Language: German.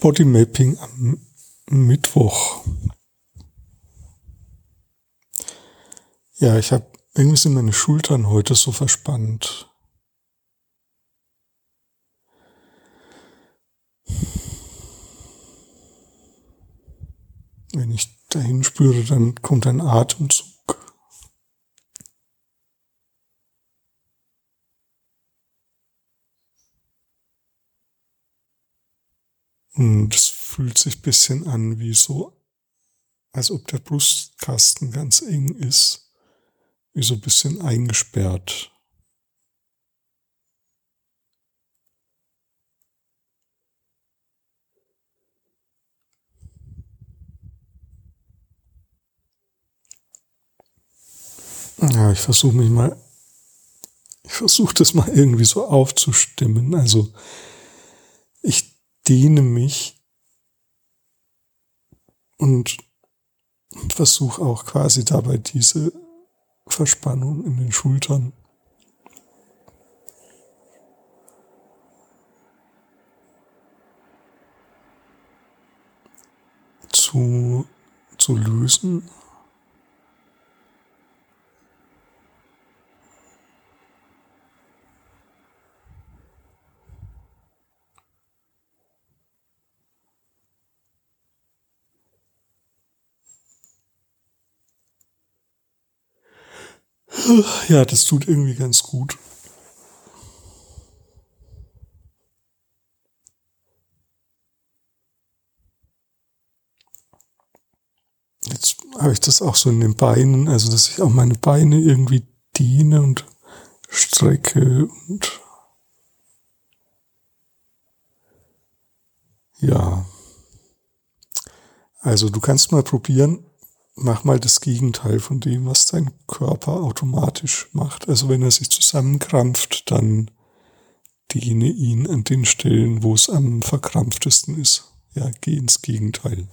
Bodymapping am Mittwoch. Ja, ich habe irgendwie sind meine Schultern heute so verspannt. Wenn ich dahin spüre, dann kommt ein Atemzug. Und es fühlt sich ein bisschen an wie so, als ob der Brustkasten ganz eng ist, wie so ein bisschen eingesperrt. Ja, ich versuche mich mal, ich versuche das mal irgendwie so aufzustimmen. Also ich dehne mich und versuche auch quasi dabei diese Verspannung in den Schultern zu, zu lösen. Ja, das tut irgendwie ganz gut. Jetzt habe ich das auch so in den Beinen, also dass ich auch meine Beine irgendwie dehne und strecke und ja. Also du kannst mal probieren, mach mal das Gegenteil von dem, was dein Körper automatisch macht. Also wenn er sich zusammenkrampft, dann dehne ihn an den Stellen, wo es am verkrampftesten ist. Ja, geh ins Gegenteil.